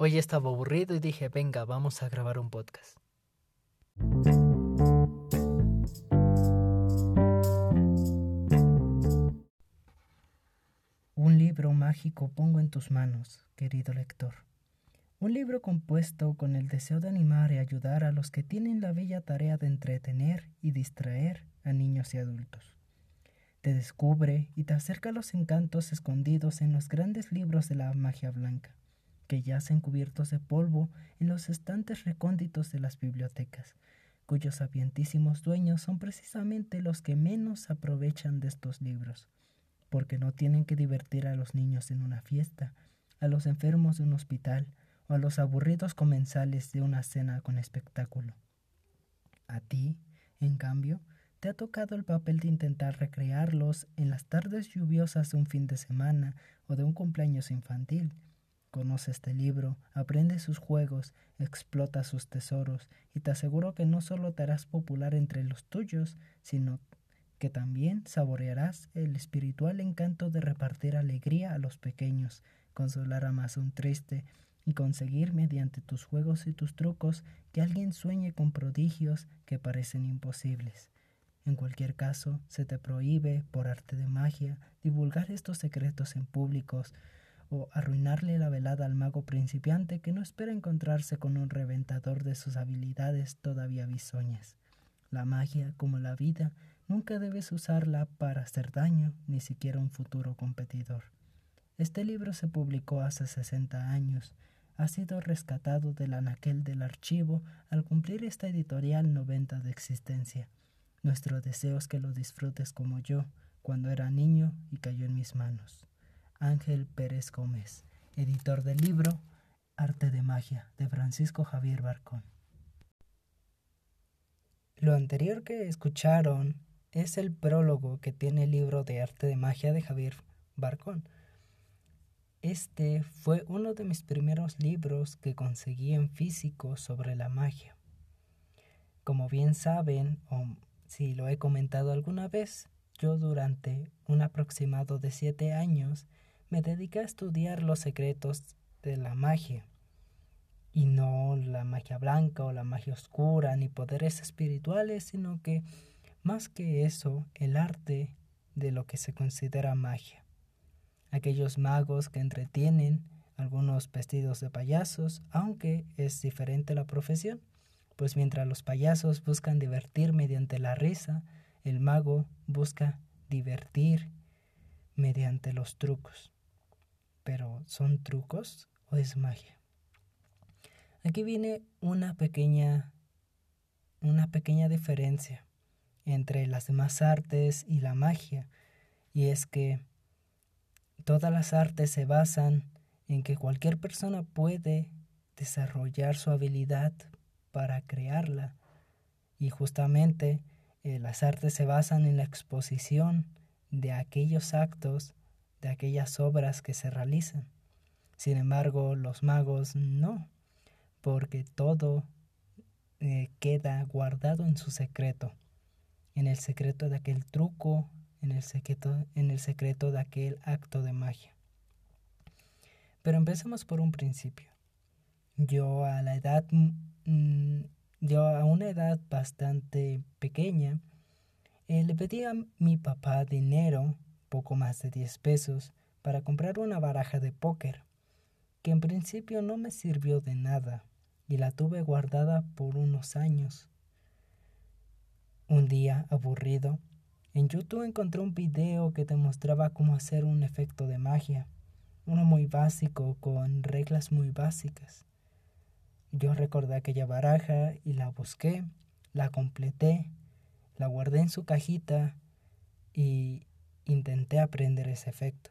Hoy estaba aburrido y dije, venga, vamos a grabar un podcast. Un libro mágico pongo en tus manos, querido lector. Un libro compuesto con el deseo de animar y ayudar a los que tienen la bella tarea de entretener y distraer a niños y adultos. Te descubre y te acerca a los encantos escondidos en los grandes libros de la magia blanca, que yacen cubiertos de polvo en los estantes recónditos de las bibliotecas, cuyos sapientísimos dueños son precisamente los que menos aprovechan de estos libros, porque no tienen que divertir a los niños en una fiesta, a los enfermos de un hospital, o a los aburridos comensales de una cena con espectáculo. A ti, en cambio, te ha tocado el papel de intentar recrearlos en las tardes lluviosas de un fin de semana o de un cumpleaños infantil. Conoce este libro, aprende sus juegos, explota sus tesoros y te aseguro que no solo te harás popular entre los tuyos, sino que también saborearás el espiritual encanto de repartir alegría a los pequeños, consolar a más un triste y conseguir mediante tus juegos y tus trucos que alguien sueñe con prodigios que parecen imposibles. En cualquier caso, se te prohíbe, por arte de magia, divulgar estos secretos en públicos o arruinarle la velada al mago principiante que no espera encontrarse con un reventador de sus habilidades todavía bisoñas. La magia, como la vida, nunca debes usarla para hacer daño, ni siquiera un futuro competidor. Este libro se publicó hace 60 años, ha sido rescatado del anaquel del archivo al cumplir esta editorial noventa de existencia. Nuestro deseo es que lo disfrutes como yo, cuando era niño y cayó en mis manos. Ángel Pérez Gómez, editor del libro Arte de Magia, de Francisco Javier Barcón. Lo anterior que escucharon es el prólogo que tiene el libro de Arte de Magia de Javier Barcón. Este fue uno de mis primeros libros que conseguí en físico sobre la magia. Como bien saben, o si lo he comentado alguna vez, yo durante un aproximado de siete años me dediqué a estudiar los secretos de la magia, y no la magia blanca o la magia oscura, ni poderes espirituales, sino que más que eso, el arte de lo que se considera magia aquellos magos que entretienen, algunos vestidos de payasos, aunque es diferente la profesión, pues mientras los payasos buscan divertir mediante la risa, el mago busca divertir mediante los trucos. Pero ¿son trucos o es magia? Aquí viene una pequeña una pequeña diferencia entre las demás artes y la magia, y es que Todas las artes se basan en que cualquier persona puede desarrollar su habilidad para crearla. Y justamente eh, las artes se basan en la exposición de aquellos actos, de aquellas obras que se realizan. Sin embargo, los magos no, porque todo eh, queda guardado en su secreto, en el secreto de aquel truco, en el secreto, en el secreto de aquel acto de magia. Pero empecemos por un principio. Yo a la edad, mm, yo a una edad bastante pequeña, eh, le pedí a mi papá dinero, poco más de 10 pesos, para comprar una baraja de póker, que en principio no me sirvió de nada y la tuve guardada por unos años. Un día, aburrido, en YouTube encontré un video que te mostraba cómo hacer un efecto de magia, uno muy básico con reglas muy básicas. Yo recordé aquella baraja y la busqué, la completé, la guardé en su cajita y intenté aprender ese efecto.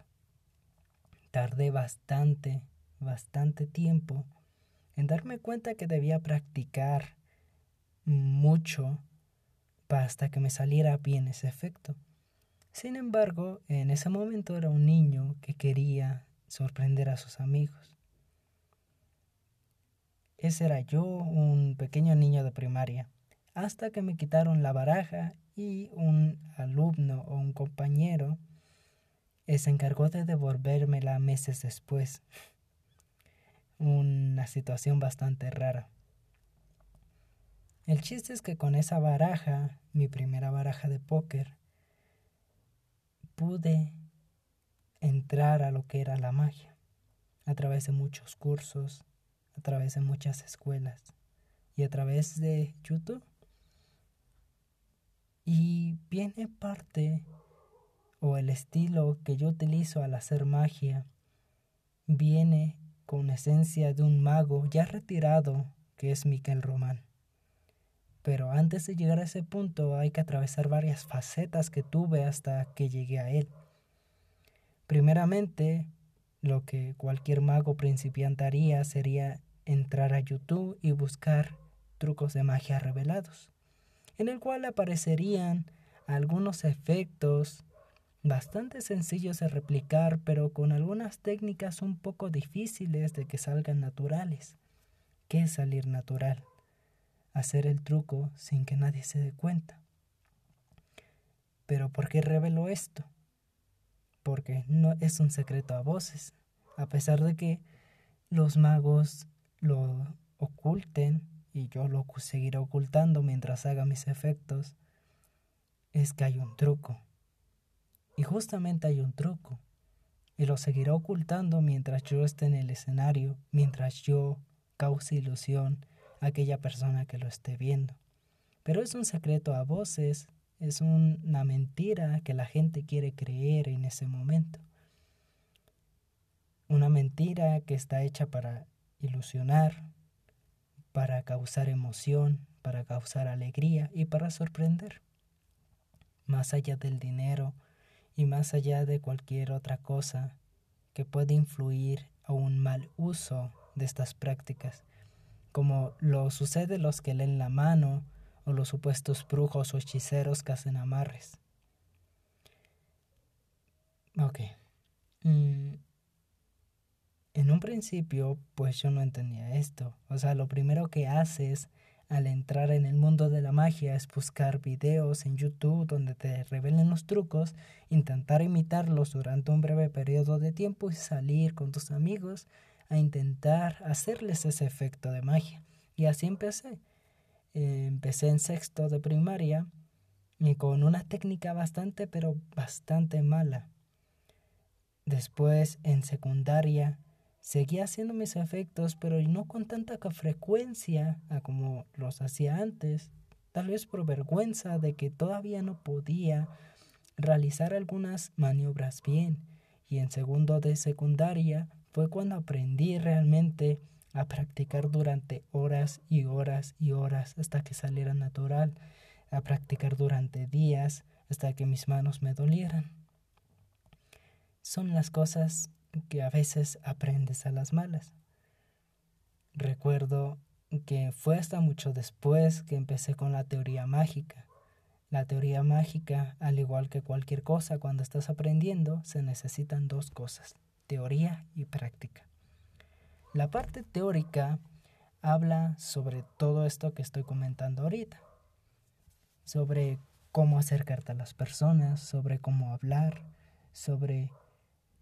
Tardé bastante, bastante tiempo en darme cuenta que debía practicar mucho hasta que me saliera bien ese efecto. Sin embargo, en ese momento era un niño que quería sorprender a sus amigos. Ese era yo, un pequeño niño de primaria, hasta que me quitaron la baraja y un alumno o un compañero se encargó de devolvérmela meses después. Una situación bastante rara. El chiste es que con esa baraja, mi primera baraja de póker, pude entrar a lo que era la magia, a través de muchos cursos, a través de muchas escuelas y a través de YouTube. Y viene parte o el estilo que yo utilizo al hacer magia viene con esencia de un mago ya retirado que es Miquel Román. Pero antes de llegar a ese punto hay que atravesar varias facetas que tuve hasta que llegué a él. Primeramente, lo que cualquier mago principiante haría sería entrar a YouTube y buscar trucos de magia revelados, en el cual aparecerían algunos efectos bastante sencillos de replicar, pero con algunas técnicas un poco difíciles de que salgan naturales. ¿Qué es salir natural? Hacer el truco sin que nadie se dé cuenta. Pero ¿por qué reveló esto? Porque no es un secreto a voces, a pesar de que los magos lo oculten y yo lo seguiré ocultando mientras haga mis efectos, es que hay un truco y justamente hay un truco. Y lo seguirá ocultando mientras yo esté en el escenario, mientras yo cause ilusión a aquella persona que lo esté viendo. Pero es un secreto a voces, es una mentira que la gente quiere creer en ese momento. Una mentira que está hecha para ilusionar, para causar emoción, para causar alegría y para sorprender. Más allá del dinero, y más allá de cualquier otra cosa que pueda influir a un mal uso de estas prácticas, como lo sucede los que leen la mano o los supuestos brujos o hechiceros que hacen amarres. Ok. Mm, en un principio, pues yo no entendía esto. O sea, lo primero que haces al entrar en el mundo de la magia es buscar videos en YouTube donde te revelen los trucos, intentar imitarlos durante un breve periodo de tiempo y salir con tus amigos a intentar hacerles ese efecto de magia. Y así empecé. empecé en sexto de primaria y con una técnica bastante pero bastante mala. Después en secundaria Seguía haciendo mis efectos, pero no con tanta frecuencia como los hacía antes, tal vez por vergüenza de que todavía no podía realizar algunas maniobras bien. Y en segundo de secundaria fue cuando aprendí realmente a practicar durante horas y horas y horas hasta que saliera natural, a practicar durante días hasta que mis manos me dolieran. Son las cosas que a veces aprendes a las malas. Recuerdo que fue hasta mucho después que empecé con la teoría mágica. La teoría mágica, al igual que cualquier cosa cuando estás aprendiendo, se necesitan dos cosas, teoría y práctica. La parte teórica habla sobre todo esto que estoy comentando ahorita, sobre cómo acercarte a las personas, sobre cómo hablar, sobre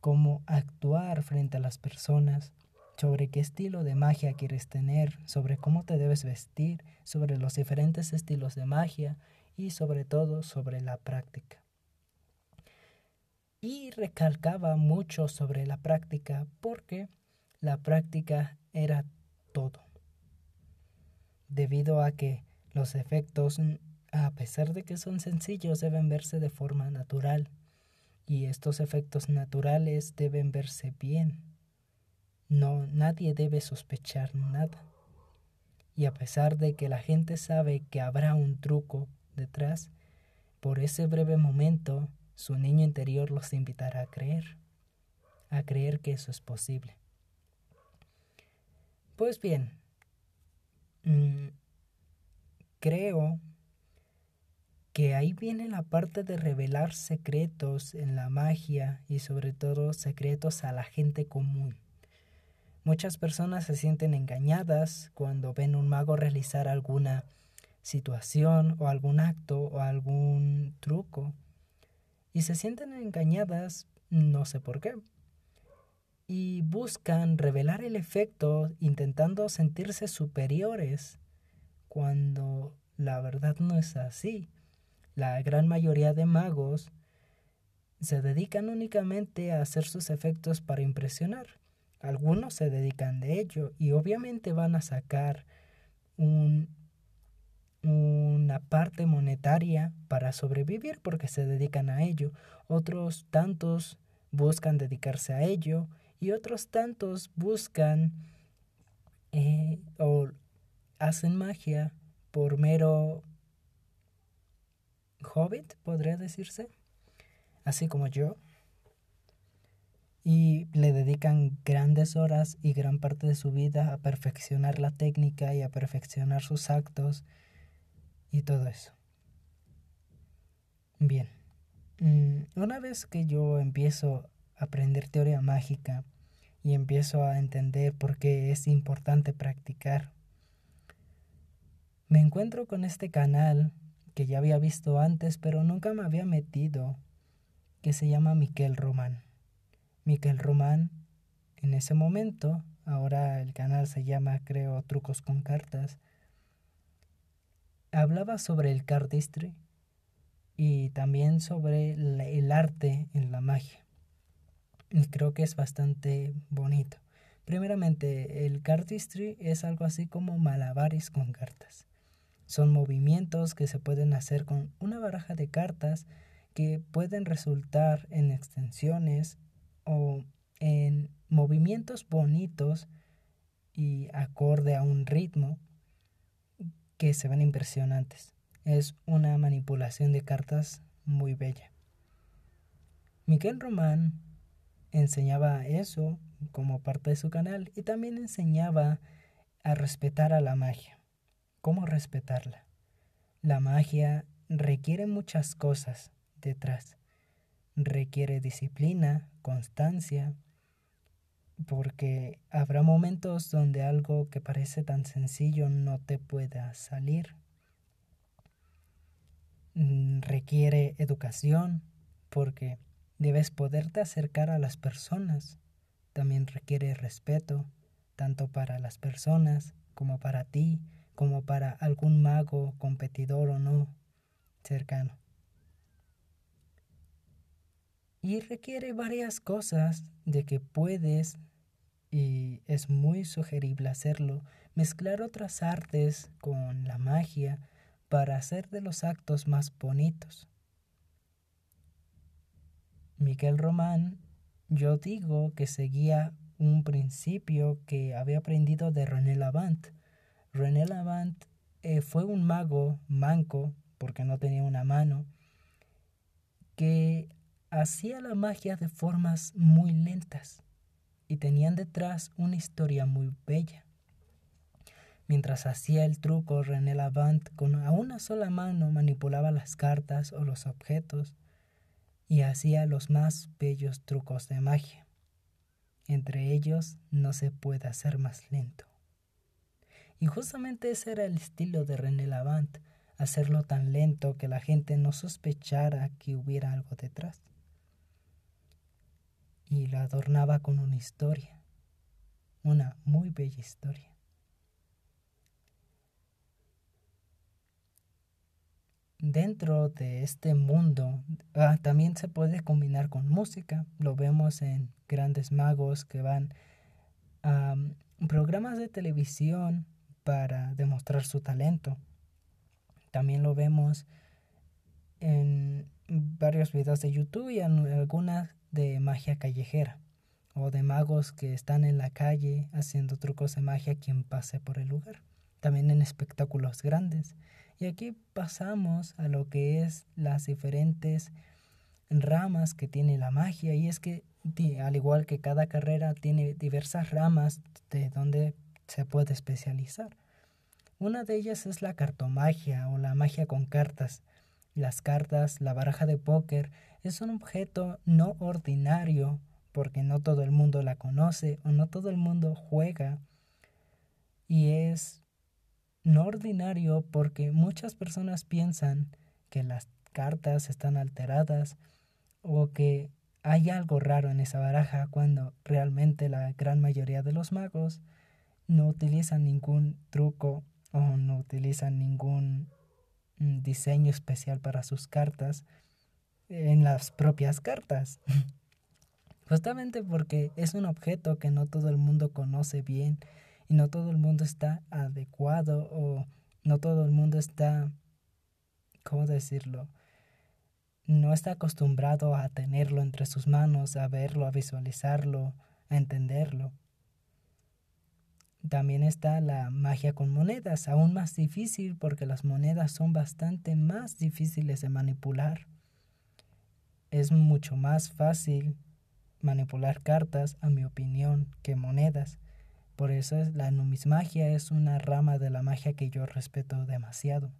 cómo actuar frente a las personas, sobre qué estilo de magia quieres tener, sobre cómo te debes vestir, sobre los diferentes estilos de magia y sobre todo sobre la práctica. Y recalcaba mucho sobre la práctica porque la práctica era todo. Debido a que los efectos, a pesar de que son sencillos, deben verse de forma natural y estos efectos naturales deben verse bien. No, nadie debe sospechar nada. Y a pesar de que la gente sabe que habrá un truco detrás, por ese breve momento su niño interior los invitará a creer, a creer que eso es posible. Pues bien, mm, creo que ahí viene la parte de revelar secretos en la magia y sobre todo secretos a la gente común. Muchas personas se sienten engañadas cuando ven un mago realizar alguna situación o algún acto o algún truco y se sienten engañadas no sé por qué. y buscan revelar el efecto intentando sentirse superiores cuando la verdad no es así. La gran mayoría de magos se dedican únicamente a hacer sus efectos para impresionar. Algunos se dedican de ello y obviamente van a sacar un, una parte monetaria para sobrevivir porque se dedican a ello. Otros tantos buscan dedicarse a ello y otros tantos buscan eh, o hacen magia por mero hobbit, podría decirse, así como yo, y le dedican grandes horas y gran parte de su vida a perfeccionar la técnica y a perfeccionar sus actos y todo eso. Bien, mm, una vez que yo empiezo a aprender teoría mágica y empiezo a entender por qué es importante practicar, me encuentro con este canal que ya había visto antes pero nunca me había metido, que se llama Miquel Román. Miquel Román, en ese momento, ahora el canal se llama creo Trucos con Cartas, hablaba sobre el cardistry y también sobre el arte en la magia. Y creo que es bastante bonito. Primeramente, el cardistry es algo así como malabares con cartas. Son movimientos que se pueden hacer con una baraja de cartas que pueden resultar en extensiones o en movimientos bonitos y acorde a un ritmo que se ven impresionantes. Es una manipulación de cartas muy bella. Miguel Román enseñaba eso como parte de su canal y también enseñaba a respetar a la magia. ¿Cómo respetarla? La magia requiere muchas cosas detrás. Requiere disciplina, constancia, porque habrá momentos donde algo que parece tan sencillo no te pueda salir. Mm, requiere educación, porque debes poderte acercar a las personas. También requiere respeto, tanto para las personas como para ti, como para algún mago, competidor o no, cercano. Y requiere varias cosas de que puedes, y es muy sugerible hacerlo, mezclar otras artes con la magia para hacer de los actos más bonitos. Miguel Román, yo digo que seguía un principio que había aprendido de René Lavant. René Lavant eh, fue un mago manco, porque no tenía una mano, que hacía la magia de formas muy lentas y tenían detrás una historia muy bella. Mientras hacía el truco, René Lavant con a una sola mano manipulaba las cartas o los objetos y hacía los más bellos trucos de magia. Entre ellos no se puede hacer más lento. Y justamente ese era el estilo de René Lavant, hacerlo tan lento que la gente no sospechara que hubiera algo detrás y la adornaba con una historia, una muy bella historia. Dentro de este mundo ah, también se puede combinar con música. Lo vemos en grandes magos que van a programas de televisión para demostrar su talento. También lo vemos en varios videos de YouTube y en algunas de magia callejera o de magos que están en la calle haciendo trucos de magia quien pase por el lugar. También en espectáculos grandes. Y aquí pasamos a lo que es las diferentes ramas que tiene la magia y es que al igual que cada carrera tiene diversas ramas de donde se puede especializar. Una de ellas es la cartomagia o la magia con cartas. Las cartas, la baraja de póker, es un objeto no ordinario porque no todo el mundo la conoce o no todo el mundo juega. Y es no ordinario porque muchas personas piensan que las cartas están alteradas o que hay algo raro en esa baraja cuando realmente la gran mayoría de los magos no utilizan ningún truco o no utilizan ningún mm, diseño especial para sus cartas en las propias cartas. Justamente porque es un objeto que no todo el mundo conoce bien y no todo el mundo está adecuado o no todo el mundo está, ¿cómo decirlo? No está acostumbrado a tenerlo entre sus manos, a verlo, a visualizarlo, a entenderlo. También está la magia con monedas, aún más difícil porque las monedas son bastante más difíciles de manipular. Es mucho más fácil manipular cartas, a mi opinión, que monedas. Por eso es, la numismagia es una rama de la magia que yo respeto demasiado.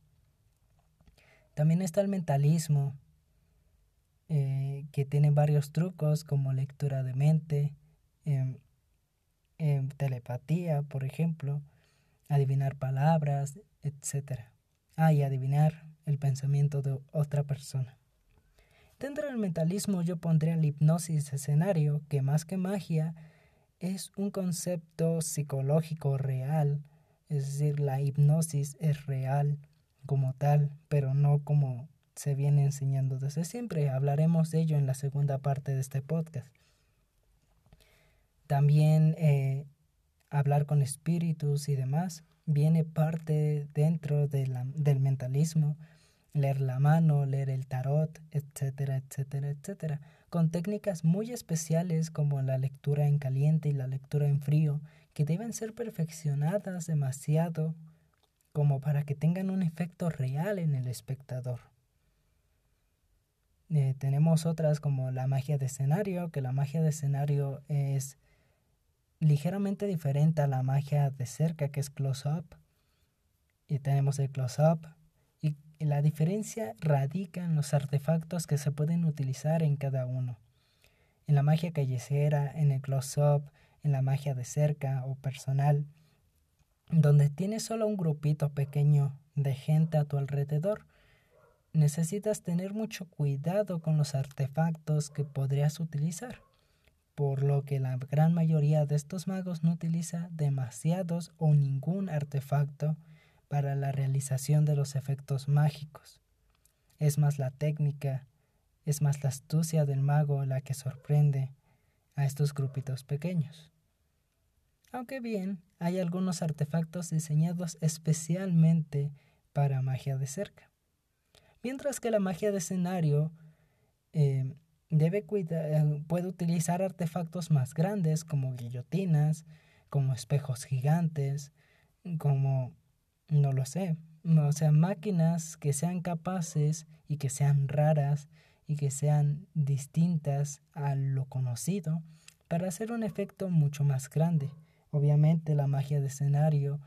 También está el mentalismo, eh, que tiene varios trucos como lectura de mente, em, telepatía, por ejemplo, adivinar palabras, etc. Ah, y adivinar el pensamiento de otra persona. Dentro del mentalismo yo pondría la hipnosis escenario, que más que magia es un concepto psicológico real, es decir, la hipnosis es real como tal, pero no como se viene enseñando desde siempre. Hablaremos de ello en la segunda parte de este podcast. También eh, hablar con espíritus y demás viene parte dentro del mentalismo leer la mano, leer el tarot, etcétera, etcétera, etcétera, con técnicas muy especiales como la lectura en caliente y la lectura en frío, que deben ser perfeccionadas demasiado como para que tengan un efecto real en el espectador. Eh, tenemos otras como la magia de escenario, que la magia de escenario es ligeramente diferente a la magia de cerca, que es close-up. Y tenemos el close-up, la diferencia radica en los artefactos que se pueden utilizar en cada uno. En la magia callecera, en el close-up, en la magia de cerca o personal, donde tienes solo un grupito pequeño de gente a tu alrededor, necesitas tener mucho cuidado con los artefactos que podrías utilizar, por lo que la gran mayoría de estos magos no utiliza demasiados o ningún artefacto para la realización de los efectos mágicos. Es más la técnica, es más la astucia del mago la que sorprende a estos grupitos pequeños. Aunque bien, hay algunos artefactos diseñados especialmente para magia de cerca. Mientras que la magia de escenario eh, debe puede utilizar artefactos más grandes como guillotinas, como espejos gigantes, como no lo sé. O sea, máquinas que sean capaces y que sean raras y que sean distintas a lo conocido para hacer un efecto mucho más grande. Obviamente la magia de escenario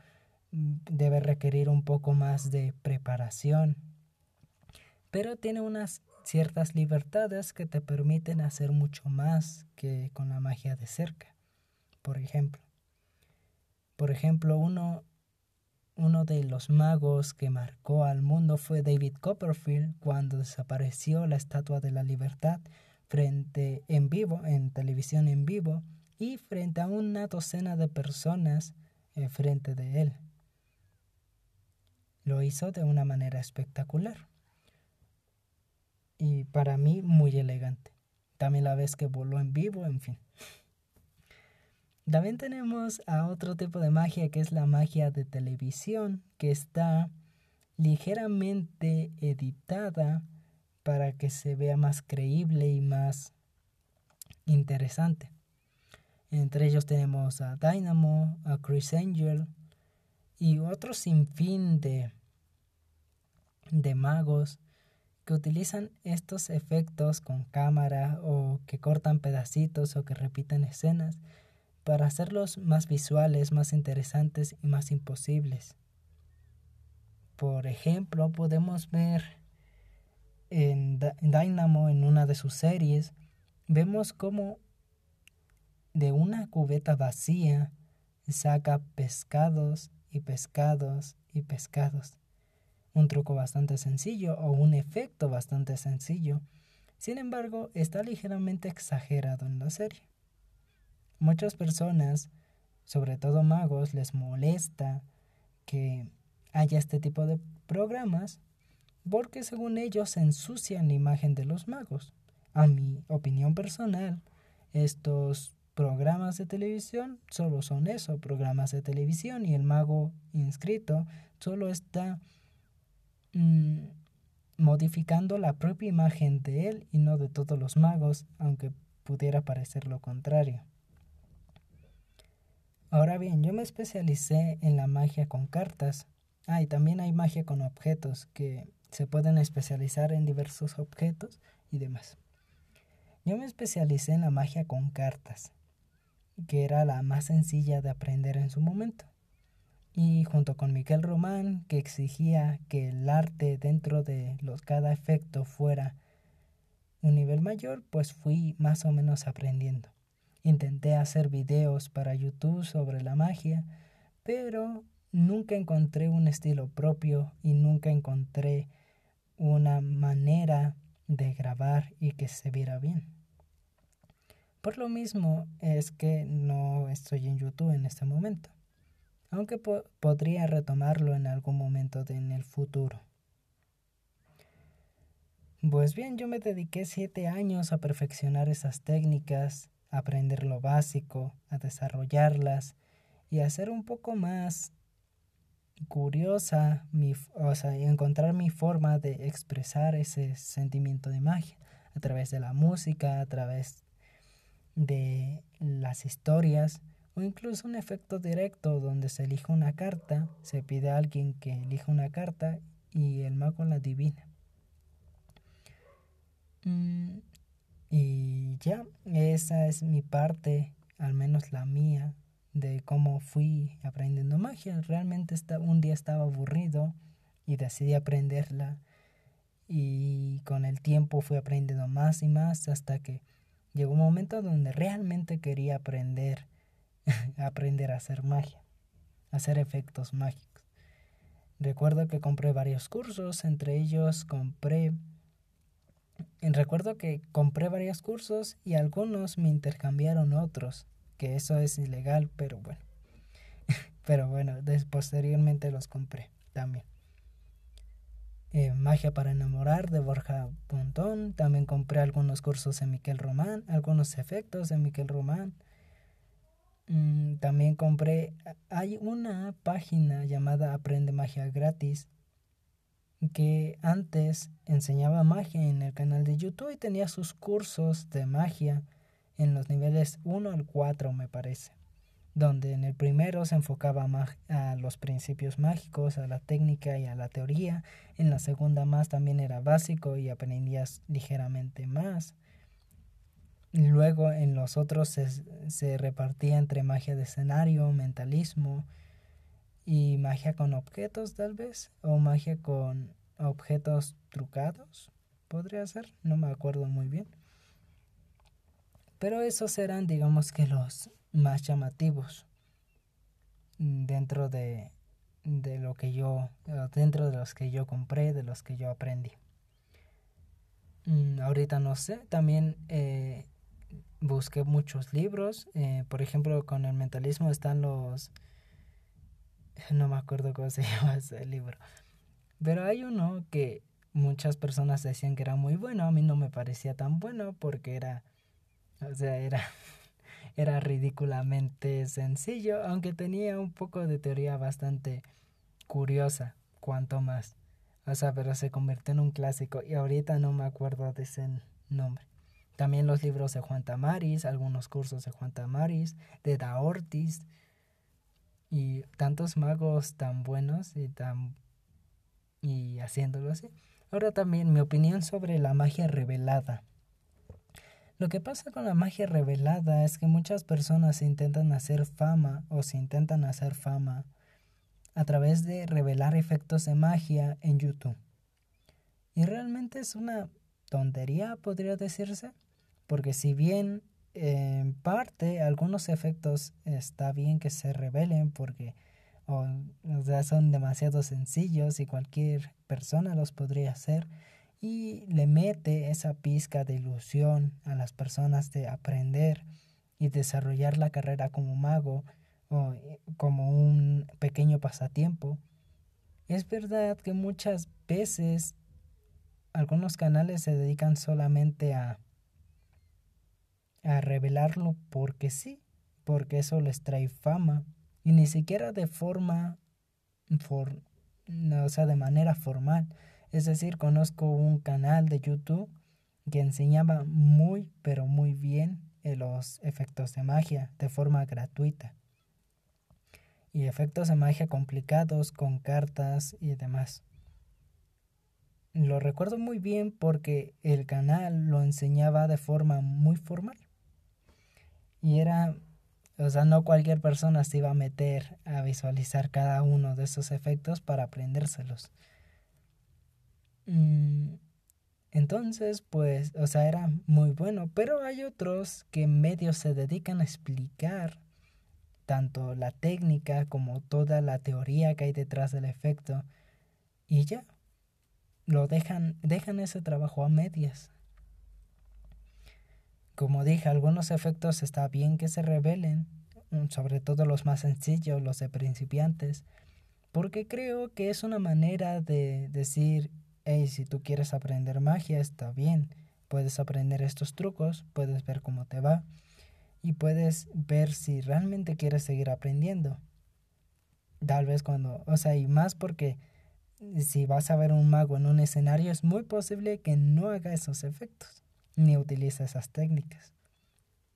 mm, debe requerir un poco más de preparación, pero tiene unas ciertas libertades que te permiten hacer mucho más que con la magia de cerca. Por ejemplo, por ejemplo, uno uno de los magos que marcó al mundo fue David Copperfield cuando desapareció la Estatua de la Libertad frente en vivo, en televisión en vivo, y frente a una docena de personas eh, frente de él. Lo hizo de una manera espectacular y para mí muy elegante. También la vez que voló en vivo, en fin. También tenemos a otro tipo de magia que es la magia de televisión, que está ligeramente editada para que se vea más creíble y más interesante. Entre ellos tenemos a Dynamo, a Chris Angel y otro sinfín de, de magos que utilizan estos efectos con cámara o que cortan pedacitos o que repiten escenas para hacerlos más visuales, más interesantes y más imposibles. Por ejemplo, podemos ver en, Dynamo, en una de sus series, vemos cómo de una cubeta vacía saca pescados y pescados y pescados. Un truco bastante sencillo o un efecto bastante sencillo, Sin embargo, está ligeramente exagerado en la serie. Muchas personas, sobre todo magos, les molesta que haya este tipo de programas porque según ellos ensucian la imagen de los magos. A mi opinión personal, estos programas de televisión solo son eso, programas de televisión y el mago inscrito solo está mm, modificando la propia imagen de él y no de todos los magos, aunque pudiera parecer lo contrario. Ahora bien, yo me especialicé en la magia con cartas. Ah, y también hay magia con objetos que se pueden especializar en diversos objetos y demás. Yo me especialicé en la magia con cartas que era la más sencilla de aprender en su momento. Y junto con Miguel Román, que exigía que el arte dentro de los, cada efecto fuera un nivel mayor, pues fui más o menos aprendiendo. Intenté hacer videos para YouTube sobre la magia, pero nunca encontré un estilo propio y nunca encontré una manera de grabar y que se viera bien. Por lo mismo es que no estoy en YouTube en este momento, aunque podría retomarlo en algún momento en el futuro. Pues bien, yo me dediqué siete años a perfeccionar esas técnicas, a aprender lo básico, a desarrollarlas y a hacer un poco más curiosa, mi, o sea, encontrar mi forma de expresar ese sentimiento de magia a través de la música, a través de las historias o incluso un efecto directo donde se elige una carta, se pide a alguien que elija una carta y el mago la adivina. Mm, y ya, esa es mi parte, al menos la mía, de cómo fui aprendiendo magia. Realmente un día estaba aburrido y decidí aprenderla y con el tiempo fui aprendiendo más y más hasta que llegó un momento donde realmente quería aprender, aprender a hacer magia, hacer efectos mágicos. Recuerdo que compré varios cursos, entre ellos compré recuerdo que compré varios cursos y algunos me intercambiaron otros, que eso es ilegal, pero bueno. pero bueno, posteriormente los compré también. Eh, Magia para enamorar de Borja Pontón. También compré algunos cursos de Miquel Román, algunos efectos de Miquel Román. Mm, también compré, hay una página llamada Aprende Magia Gratis que antes enseñaba magia en el canal de YouTube y tenía sus cursos de magia en los niveles 1 al 4 me parece donde en el primero se enfocaba a los principios mágicos, a la técnica y a la teoría, en la segunda más también era básico y aprendías ligeramente más. Luego en los otros se, se repartía entre magia de escenario, mentalismo y magia con objetos tal vez, o magia con objetos trucados, podría ser, no me acuerdo muy bien. Pero esos eran digamos que los más llamativos dentro de, de lo que yo, dentro de los que yo compré, de los que yo aprendí. Mm, ahorita no sé, también eh, busqué muchos libros, eh, por ejemplo con el mentalismo están los, no me acuerdo cómo se llama ese libro, pero hay uno que muchas personas decían que era muy bueno, a mí no me parecía tan bueno porque era, o sea, era era ridículamente sencillo, aunque tenía un poco de teoría bastante curiosa, cuanto más. O sea, pero se convirtió en un clásico y ahorita no me acuerdo de ese nombre. También los libros de Juan Tamaris, algunos cursos de Juan Tamaris, de Daortis y tantos magos tan buenos y tan y haciéndolo así. Ahora también mi opinión sobre la magia revelada. Lo que pasa con la magia revelada es que muchas personas intentan hacer fama o se intentan hacer fama a través de revelar efectos de magia en YouTube. Y realmente es una tontería, podría decirse, porque si bien en parte algunos efectos está bien que se revelen porque son demasiado sencillos y cualquier persona los podría hacer, y le mete esa pizca de ilusión a las personas de aprender y desarrollar la carrera como mago o eh, como un pequeño pasatiempo. Es verdad que muchas veces algunos canales se dedican solamente a a revelarlo porque sí, porque eso les trae fama y ni siquiera de forma o sea, de manera formal. Es decir, conozco un canal de YouTube que enseñaba muy, pero muy bien eh, los efectos de magia de forma gratuita. Y efectos de magia complicados con cartas y demás. Lo recuerdo muy bien porque el canal lo enseñaba de forma muy formal. Y era, o sea, no cualquier persona se iba a meter a visualizar cada uno de esos efectos para aprendérselos. Mm, entonces, pues, o sea, era muy bueno, pero hay otros que medio se dedican a explicar tanto la técnica como toda la teoría que hay detrás del efecto y ya lo dejan dejan ese trabajo a medias. Como dije, algunos efectos está bien que se revelen, mm, sobre todo los más sencillos, los de principiantes, porque creo que es una manera de decir hey, si tú quieres aprender magia, está bien. Puedes aprender estos trucos, puedes ver cómo te va y puedes ver si realmente quieres seguir aprendiendo. Tal vez cuando, o sea, y más porque si vas a ver un mago en un escenario es muy posible que no haga esos efectos ni utilice esas técnicas.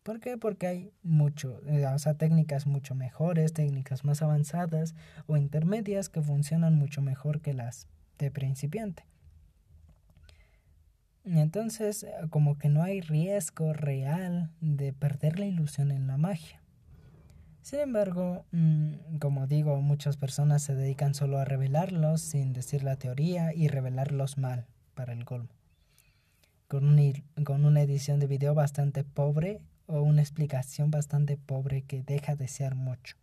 ¿Por qué? Porque hay mucho, eh, o sea, técnicas mucho mejores, técnicas más avanzadas o intermedias que funcionan mucho mejor que las de principiante. Entonces, eh, como que no hay riesgo real de perder la ilusión en la magia. Sin embargo, mm, como digo, muchas personas se dedican solo a revelarlos sin decir la teoría y revelarlos mal para el colmo. Con una, con una edición de video bastante pobre o una explicación bastante pobre que deja de ser mucho.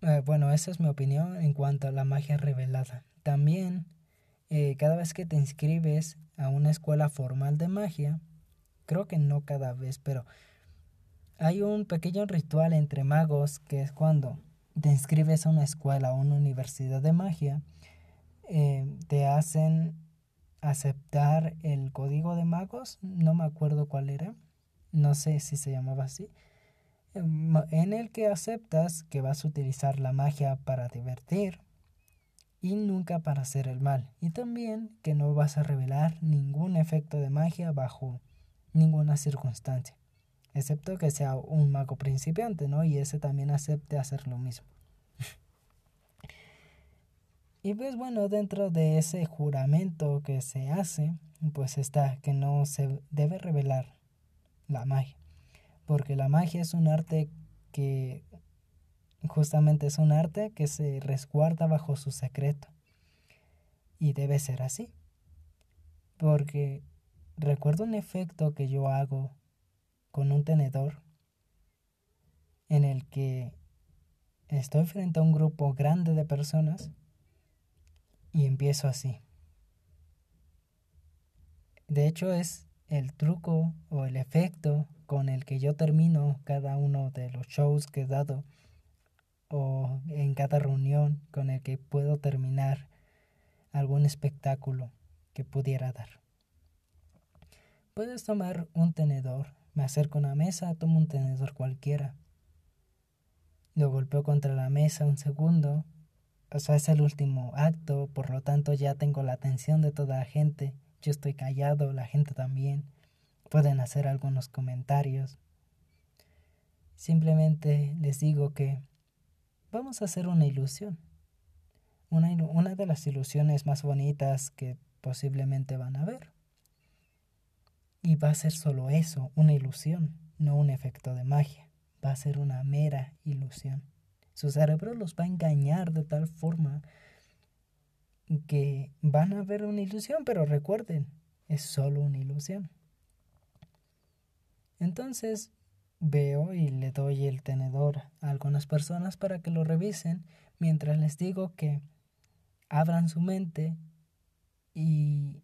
Eh, bueno, esa es mi opinión en cuanto a la magia revelada. También eh, cada vez que te inscribes a una escuela formal de magia, creo que no cada vez, pero hay un pequeño ritual entre magos que es cuando te inscribes a una escuela o una universidad de magia, eh, te hacen aceptar el código de magos, no me acuerdo cuál era, no sé si se llamaba así, en el que aceptas que vas a utilizar la magia para divertir, y nunca para hacer el mal. Y también que no vas a revelar ningún efecto de magia bajo ninguna circunstancia. Excepto que sea un mago principiante, ¿no? Y ese también acepte hacer lo mismo. Y pues bueno, dentro de ese juramento que se hace, pues está que no se debe revelar la magia. Porque la magia es un arte que Justamente es un arte que se resguarda bajo su secreto. Y debe ser así. Porque recuerdo un efecto que yo hago con un tenedor en el que estoy frente a un grupo grande de personas y empiezo así. De hecho es el truco o el efecto con el que yo termino cada uno de los shows que he dado o en cada reunión con el que puedo terminar algún espectáculo que pudiera dar. Puedes tomar un tenedor, me acerco a una mesa, tomo un tenedor cualquiera, lo golpeo contra la mesa un segundo, o sea, es el último acto, por lo tanto ya tengo la atención de toda la gente, yo estoy callado, la gente también, pueden hacer algunos comentarios. Simplemente les digo que vamos a hacer una ilusión. Una, una de las ilusiones más bonitas que posiblemente van a ver. Y va a ser solo eso, una ilusión, no un efecto de magia. Va a ser una mera ilusión. Su cerebro los va a engañar de tal forma que van a ver una ilusión, pero recuerden, es solo una ilusión. Entonces, Veo y le doy el tenedor a algunas personas para que lo revisen mientras les digo que abran su mente y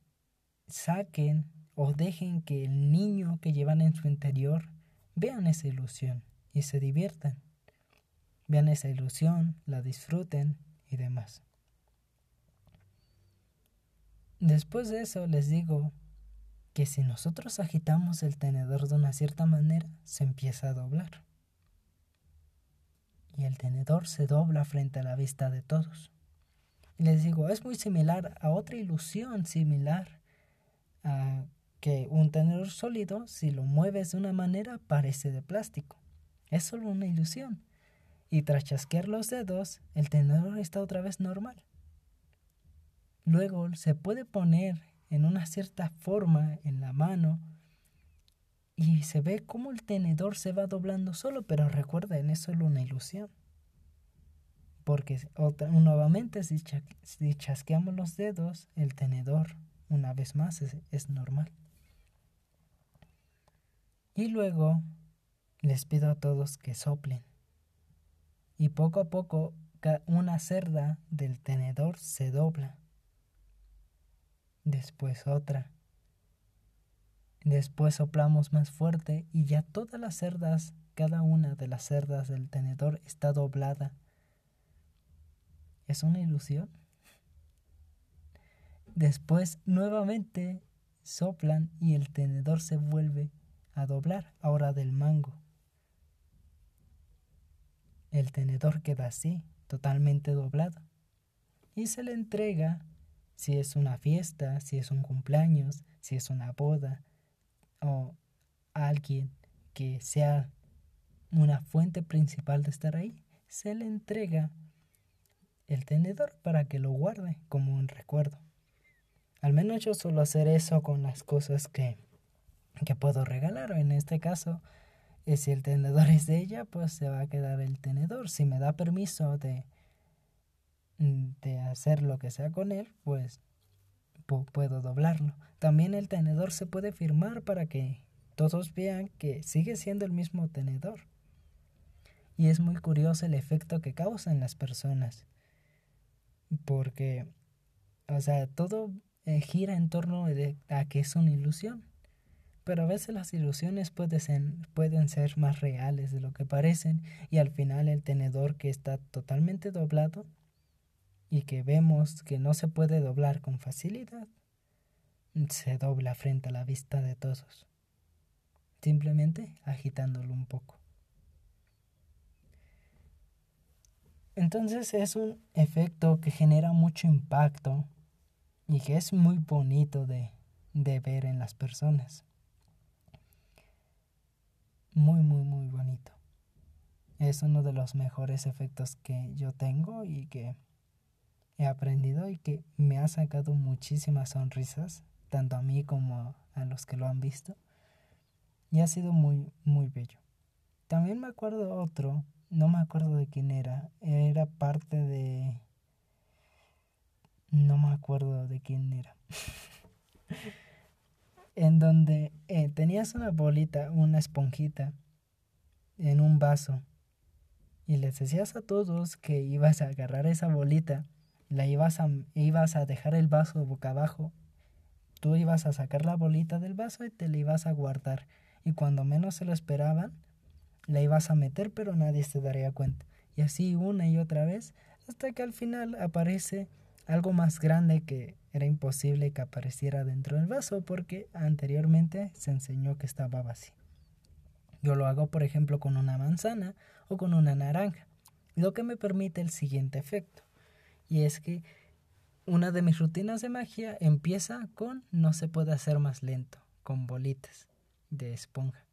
saquen o dejen que el niño que llevan en su interior vean esa ilusión y se diviertan. Vean esa ilusión, la disfruten y demás. Después de eso les digo que si nosotros agitamos el tenedor de una cierta manera, se empieza a doblar. Y el tenedor se dobla frente a la vista de todos. Y les digo, es muy similar a otra ilusión similar a que un tenedor sólido, si lo mueves de una manera, parece de plástico. Es solo una ilusión. Y tras chasquear los dedos, el tenedor está otra vez normal. Luego se puede poner en una cierta forma en la mano y se ve como el tenedor se va doblando solo, pero recuerden, es solo una ilusión. Porque otra, nuevamente si, chasqueamos los dedos, el tenedor una vez más es normal. Y luego les pido a todos que soplen. Y poco a poco una cerda del tenedor se dobla. Después otra. Después soplamos más fuerte y ya todas las cerdas, cada una de las cerdas del tenedor está doblada. ¿Es una ilusión? Después nuevamente soplan y el tenedor se vuelve a doblar, ahora del mango. El tenedor queda así, totalmente doblado. Y se le entrega si es una fiesta, si es un cumpleaños, si es una boda o alguien que sea una fuente principal de estar ahí, se le entrega el tenedor para que lo guarde como un recuerdo. Al menos yo suelo hacer eso con las cosas que que puedo regalar. En este caso, eh, si el tenedor es de ella, pues se va a quedar el tenedor. Si me da permiso de, de hacer lo que sea con él, pues puedo doblarlo. También el tenedor se puede firmar para que todos vean que sigue siendo el mismo tenedor. Y es muy curioso el efecto que causa en las personas. Porque, o sea, todo eh, gira en torno a que es una ilusión. Pero a veces las ilusiones pueden ser, pueden ser más reales de lo que parecen y al final el tenedor que está totalmente doblado y que vemos que no se puede doblar con facilidad, se dobla frente a la vista de todos, simplemente agitándolo un poco. Entonces es un efecto que genera mucho impacto y que es muy bonito de, de ver en las personas muy, muy, muy bonito. Es uno de los mejores efectos que yo tengo y que he aprendido y que me ha sacado muchísimas sonrisas, tanto a mí como a los que lo han visto. Y ha sido muy, muy bello. También me acuerdo otro, no me acuerdo de quién era, era parte de... No me acuerdo de quién era. en donde eh, tenías una bolita, una esponjita en un vaso y les decías a todos que ibas a agarrar esa bolita, la ibas a, ibas a dejar el vaso boca abajo, tú ibas a sacar la bolita del vaso y te la ibas a guardar y cuando menos se lo esperaban, la ibas a meter pero nadie se daría cuenta. Y así una y otra vez hasta que al final aparece algo más grande que era imposible que apareciera dentro del vaso porque anteriormente se enseñó que estaba vacío. Yo lo hago por ejemplo con una manzana o con una naranja, lo que me permite el siguiente efecto. Y es que una de mis rutinas de magia empieza con no se puede hacer más lento, con bolitas de esponja.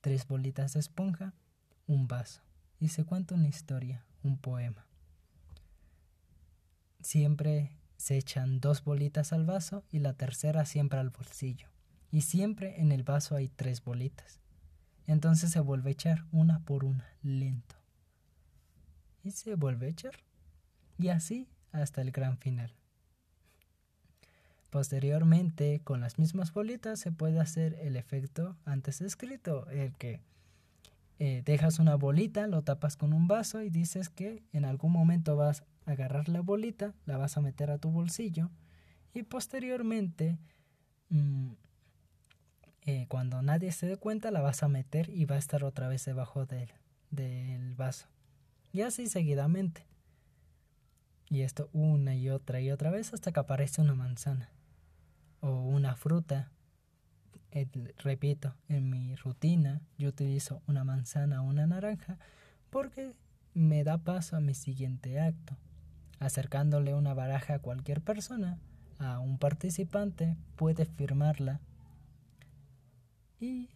Tres bolitas de esponja, un vaso. Y se cuenta una historia, un poema siempre se echan dos bolitas al vaso y la tercera siempre al bolsillo. Y siempre en el vaso hay tres bolitas. Entonces se vuelve a echar una por una, lento. Y se vuelve a echar. Y así hasta el gran final. Posteriormente, con las mismas bolitas se puede hacer el efecto antes descrito, el que eh, dejas una bolita, lo tapas con un vaso y dices que en algún momento vas agarrar la bolita, la vas a meter a tu bolsillo y posteriormente, mm, eh, cuando nadie se dé cuenta, la vas a meter y va a estar otra vez debajo del, del vaso. Y así seguidamente. Y esto una y otra y otra vez hasta que aparece una manzana o una fruta. Repito, en mi rutina yo utilizo una manzana o una naranja porque me da paso a mi siguiente acto. Acercándole una baraja a cualquier persona, a un participante, puede firmarla y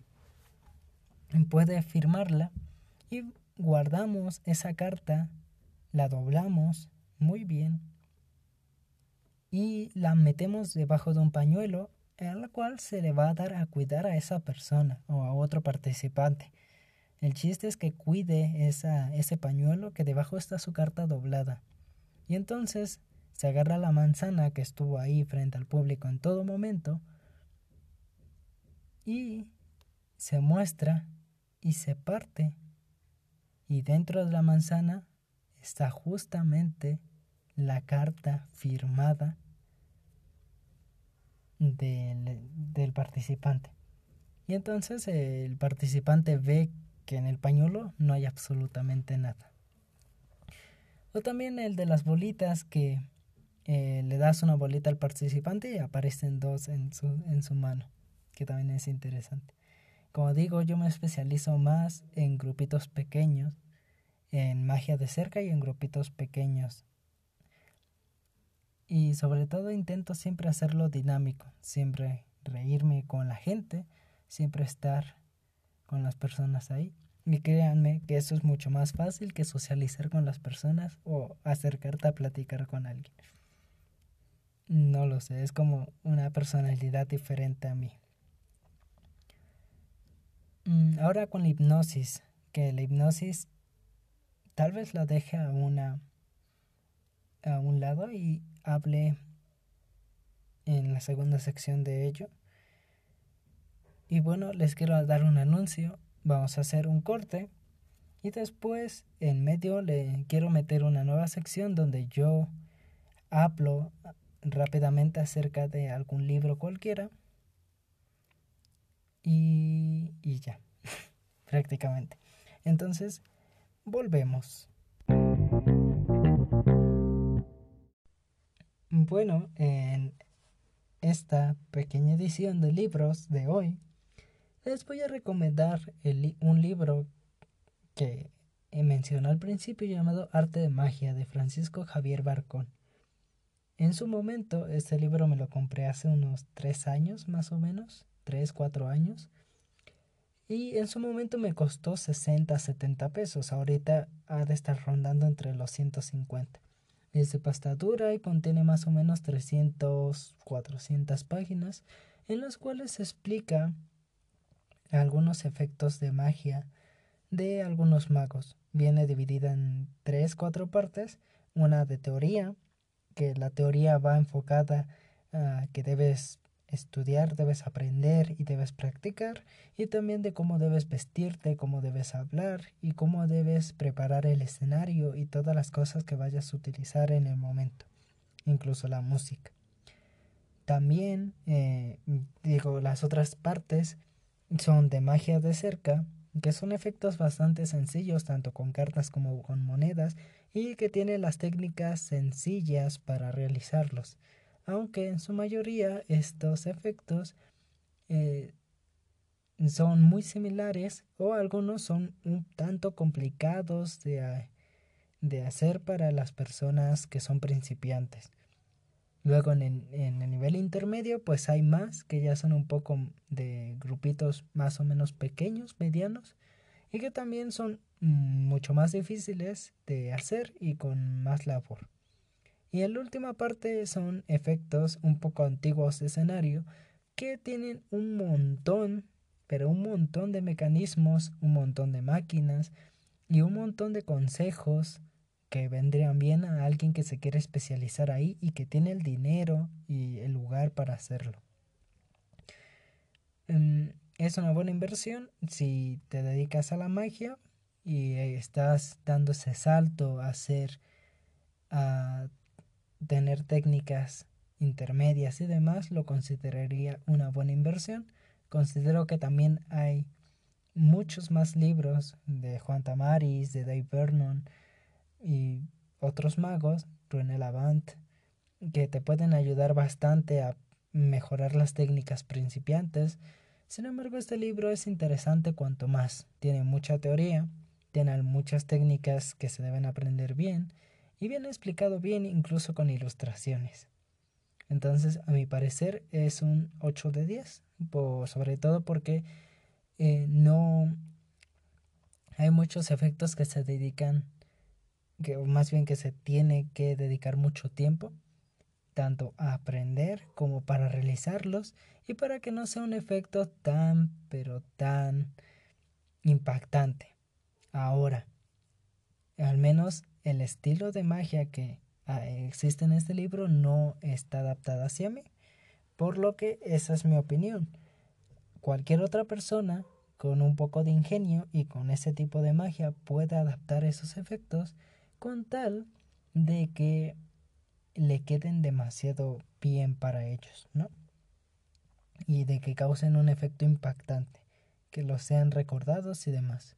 puede firmarla y guardamos esa carta, la doblamos muy bien y la metemos debajo de un pañuelo al cual se le va a dar a cuidar a esa persona o a otro participante. El chiste es que cuide esa, ese pañuelo que debajo está su carta doblada. Y entonces se agarra la manzana que estuvo ahí frente al público en todo momento y se muestra y se parte. Y dentro de la manzana está justamente la carta firmada del, del, participante. Y entonces el participante ve que en el pañuelo no hay absolutamente nada. O también el de las bolitas que eh, le das una bolita al participante y aparecen dos en su, en su mano, que también es interesante. Como digo, yo me especializo más en grupitos pequeños, en magia de cerca y en grupitos pequeños. Y sobre todo intento siempre hacerlo dinámico, siempre reírme con la gente, siempre estar con las personas ahí. Y créanme que eso es mucho más fácil que socializar con las personas o acercarte a platicar con alguien. No lo sé, es como una personalidad diferente a mí. Mm, ahora con la hipnosis, que la hipnosis tal vez la deje a una a un lado y hable en la segunda sección de ello. Y bueno, les quiero dar un anuncio. Vamos a hacer un corte y después en medio le quiero meter una nueva sección donde yo hablo rápidamente acerca de algún libro cualquiera. Y, y ya, prácticamente. Entonces, volvemos. Bueno, en esta pequeña edición de libros de hoy, les voy a recomendar un libro que mencioné al principio llamado Arte de Magia de Francisco Javier Barcón. En su momento, este libro me lo compré hace unos tres años más o menos, tres, cuatro años. Y en su momento me costó 60, 70 pesos. Ahorita ha de estar rondando entre los 150. Es de pasta dura y contiene más o menos 300, 400 páginas en las cuales se explica algunos efectos de magia de algunos magos. Viene dividida en tres, cuatro partes. Una de teoría, que la teoría va enfocada a que debes estudiar, debes aprender y debes practicar, y también de cómo debes vestirte, cómo debes hablar y cómo debes preparar el escenario y todas las cosas que vayas a utilizar en el momento, incluso la música. También, eh, digo, las otras partes son de magia de cerca, que son efectos bastante sencillos, tanto con cartas como con monedas, y que tiene las técnicas sencillas para realizarlos aunque en su mayoría estos efectos eh, son muy similares o algunos son un tanto complicados de, de, hacer para las personas que son principiantes. Luego en, en, el nivel intermedio pues hay más que ya son un poco de grupitos más o menos pequeños, medianos y que también son mucho más difíciles de hacer y con más labor. Y en la última parte son efectos un poco antiguos de escenario que tienen un montón, pero un montón de mecanismos, un montón de máquinas y un montón de consejos que vendrían bien a alguien que se quiere especializar ahí y que tiene el dinero y el lugar para hacerlo. Em, es una buena inversión si te dedicas a la magia y estás dando ese salto a ser a tener técnicas intermedias y demás, lo consideraría una buena inversión. Considero que también hay muchos más libros de Juan Tamaris, de Dave Vernon y otros magos, René Lavant, que te pueden ayudar bastante a mejorar las técnicas principiantes. Sin embargo, este libro es interesante cuanto más. Tiene mucha teoría, tiene muchas técnicas que se deben aprender bien y viene explicado bien incluso con ilustraciones. Entonces, a mi parecer, es un 8 de 10, sobre todo porque eh, no hay muchos efectos que se dedican, que, más bien que se tiene que dedicar mucho tiempo, tanto a aprender como para realizarlos y para que no sea un efecto tan, pero tan impactante. Ahora, al menos el estilo de magia que ah, existe en este libro no está adaptado hacia mí, por lo que esa es mi opinión. Cualquier otra persona con un poco de ingenio y con ese tipo de magia puede adaptar esos efectos con tal de que le queden demasiado bien para ellos, ¿no? Y de que causen un efecto impactante, que los sean recordados y demás.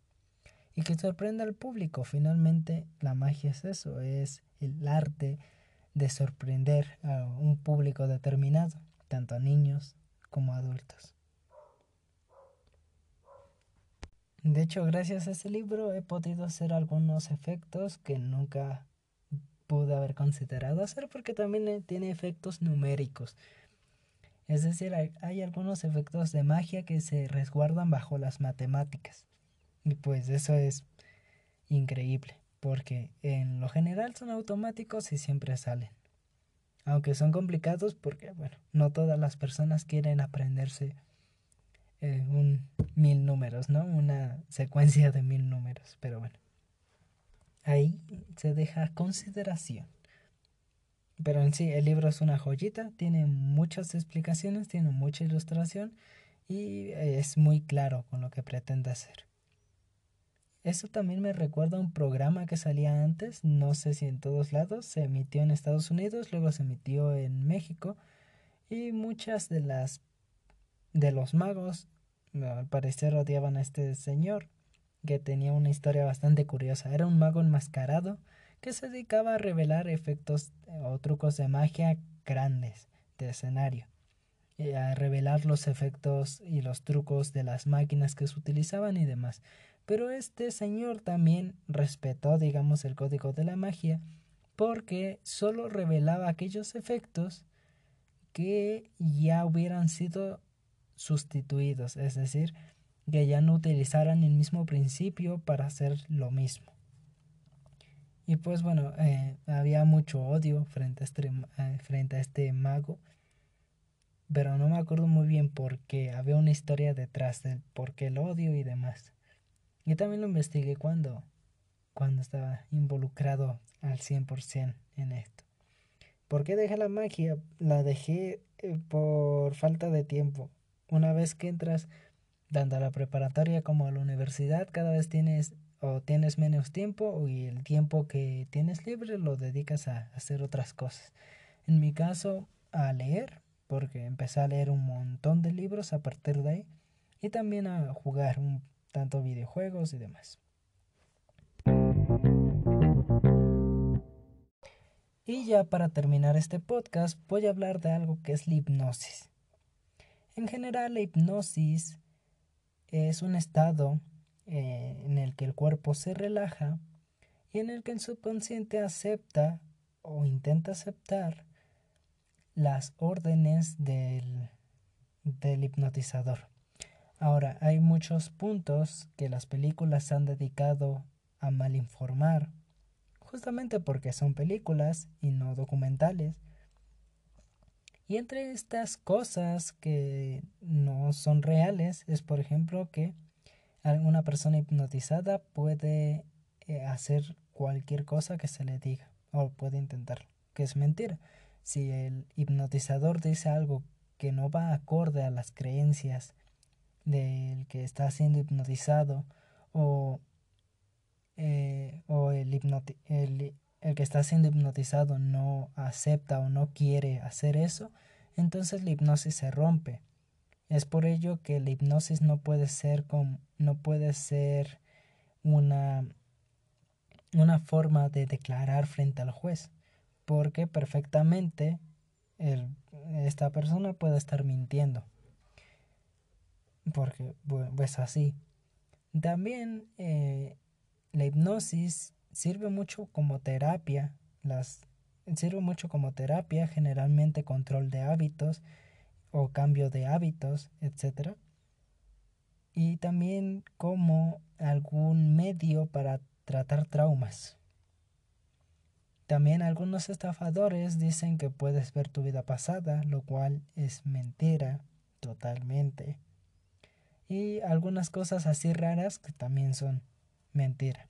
Y que sorprenda al público. Finalmente, la magia es eso, es el arte de sorprender a un público determinado, tanto a niños como a adultos. De hecho, gracias a ese libro he podido hacer algunos efectos que nunca pude haber considerado hacer porque también eh, tiene efectos numéricos. Es decir, hay, hay, algunos efectos de magia que se resguardan bajo las matemáticas. Y pues eso es increíble, porque en lo general son automáticos y siempre salen. Aunque son complicados porque, bueno, no todas las personas quieren aprenderse eh, un mil números, ¿no? Una secuencia de mil números, pero bueno. Ahí se deja consideración. Pero en sí, el libro es una joyita, tiene muchas explicaciones, tiene mucha ilustración y es muy claro con lo que pretende hacer. Eso también me recuerda a un programa que salía antes, no sé si en todos lados, se emitió en Estados Unidos, luego se emitió en México y muchas de las de los magos al parecer odiaban a este señor, que tenía una historia bastante curiosa. Era un mago enmascarado que se dedicaba a revelar efectos o trucos de magia grandes de escenario, y a revelar los efectos y los trucos de las máquinas que se utilizaban y demás. Pero este señor también respetó, digamos, el código de la magia, porque solo revelaba aquellos efectos que ya hubieran sido sustituidos, es decir, que ya no utilizaran el mismo principio para hacer lo mismo. Y pues bueno, eh, había mucho odio frente a, este, eh, frente a este mago, pero no me acuerdo muy bien por qué, había una historia detrás del por qué el odio y demás. Y también lo investigué cuando, cuando estaba involucrado al 100% en esto. ¿Por qué dejé la magia? La dejé eh, por falta de tiempo. Una vez que entras tanto a la preparatoria como a la universidad, cada vez tienes o tienes menos tiempo y el tiempo que tienes libre lo dedicas a hacer otras cosas. En mi caso, a leer, porque empecé a leer un montón de libros a partir de ahí y también a jugar un tanto videojuegos y demás. Y ya para terminar este podcast voy a hablar de algo que es la hipnosis. En general, la hipnosis es un estado eh, en el que el cuerpo se relaja y en el que el subconsciente acepta o intenta aceptar las órdenes del, del hipnotizador. Ahora, hay muchos puntos que las películas han dedicado a malinformar, justamente porque son películas y no documentales y entre estas cosas que no son reales es, por ejemplo, que una persona hipnotizada puede eh, hacer cualquier cosa que se le diga o puede intentarlo, que es mentira. Si el hipnotizador dice algo que no va acorde a las creencias del que está siendo hipnotizado o, eh, o el, el el que está siendo hipnotizado no acepta o no quiere hacer eso, entonces la hipnosis se rompe. Es por ello que la hipnosis no puede ser no puede ser una, una forma de declarar frente al juez, porque perfectamente esta persona puede estar mintiendo. Porque pues así. También eh, la hipnosis sirve mucho como terapia. Las, sirve mucho como terapia, generalmente control de hábitos o cambio de hábitos, etc. Y también como algún medio para tratar traumas. También algunos estafadores dicen que puedes ver tu vida pasada, lo cual es mentira totalmente. Y algunas cosas así raras que también son mentira.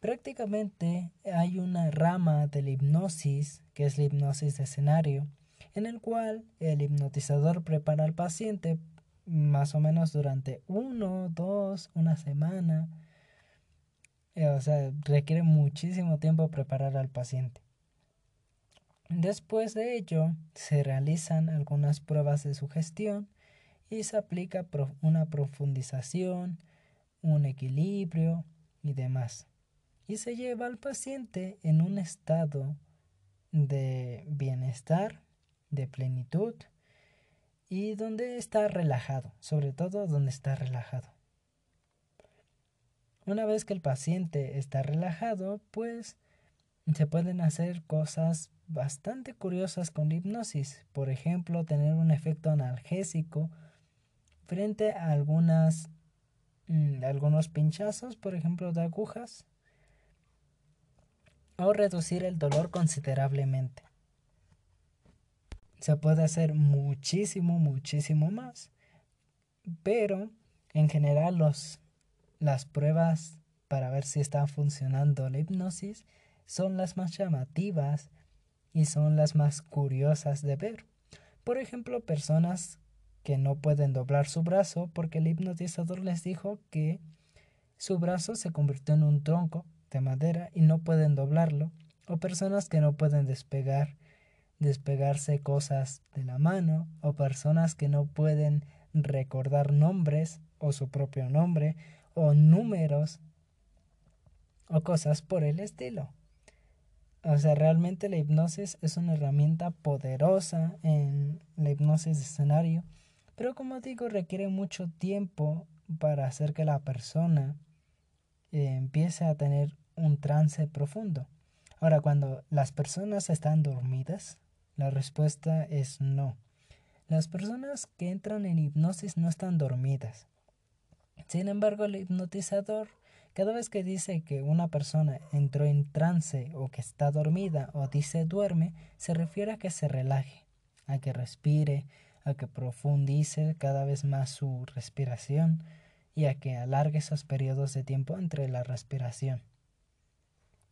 Prácticamente hay una rama de la hipnosis, que es la hipnosis de escenario, en el cual el hipnotizador prepara al paciente más o menos durante uno, dos, una semana. Eh, o sea, requiere muchísimo tiempo preparar al paciente. Después de ello, se realizan algunas pruebas de sugestión y se aplica una profundización, un equilibrio y demás y se lleva al paciente en un estado de bienestar, de plenitud y donde está relajado, sobre todo donde está relajado. Una vez que el paciente está relajado, pues se pueden hacer cosas bastante curiosas con la hipnosis. Por ejemplo, tener un efecto analgésico frente a algunas, mm, algunos pinchazos, por ejemplo, de agujas o reducir el dolor considerablemente. Se puede hacer muchísimo, muchísimo más. Pero en general los, las pruebas para ver si está funcionando la hipnosis son las más llamativas y son las más curiosas de ver. Por ejemplo, personas que no pueden doblar su brazo porque el hipnotizador les dijo que su brazo se convirtió en un tronco madera y no pueden doblarlo, o personas que no pueden despegar, despegarse cosas de la mano, o personas que no pueden recordar nombres o su propio nombre, o números, o cosas por el estilo. O sea, realmente la hipnosis es una herramienta poderosa en la hipnosis de escenario, pero como digo, requiere mucho tiempo para hacer que la persona eh, empiece a tener un trance profundo. Ahora, cuando las personas están dormidas, la respuesta es no. Las personas que entran en hipnosis no están dormidas. Sin embargo, el hipnotizador, cada vez que dice que una persona entró en trance o que está dormida o dice duerme, se refiere a que se relaje, a que respire, a que profundice cada vez más su respiración y a que alargue esos periodos de tiempo entre la respiración.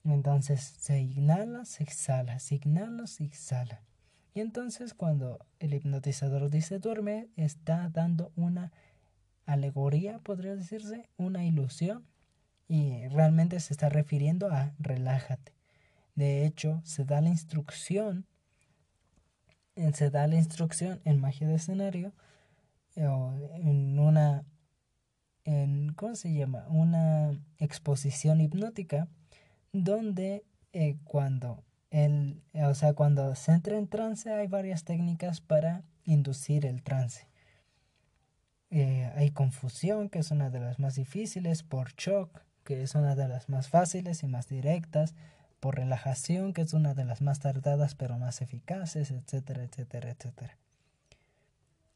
Entonces se inhala, se exhala, se inhala, se exhala. Y entonces cuando el hipnotizador dice duerme, está dando una alegoría, podría decirse, una ilusión. Y realmente se está refiriendo a relájate. De hecho, se da la instrucción, se da la instrucción en magia de escenario, o en una, en, ¿cómo se llama? Una exposición hipnótica donde eh, cuando el, o sea, cuando se entra en trance hay varias técnicas para inducir el trance. Eh, hay confusión, que es una de las más difíciles, por shock, que es una de las más fáciles y más directas, por relajación, que es una de las más tardadas pero más eficaces, etcétera, etcétera, etcétera.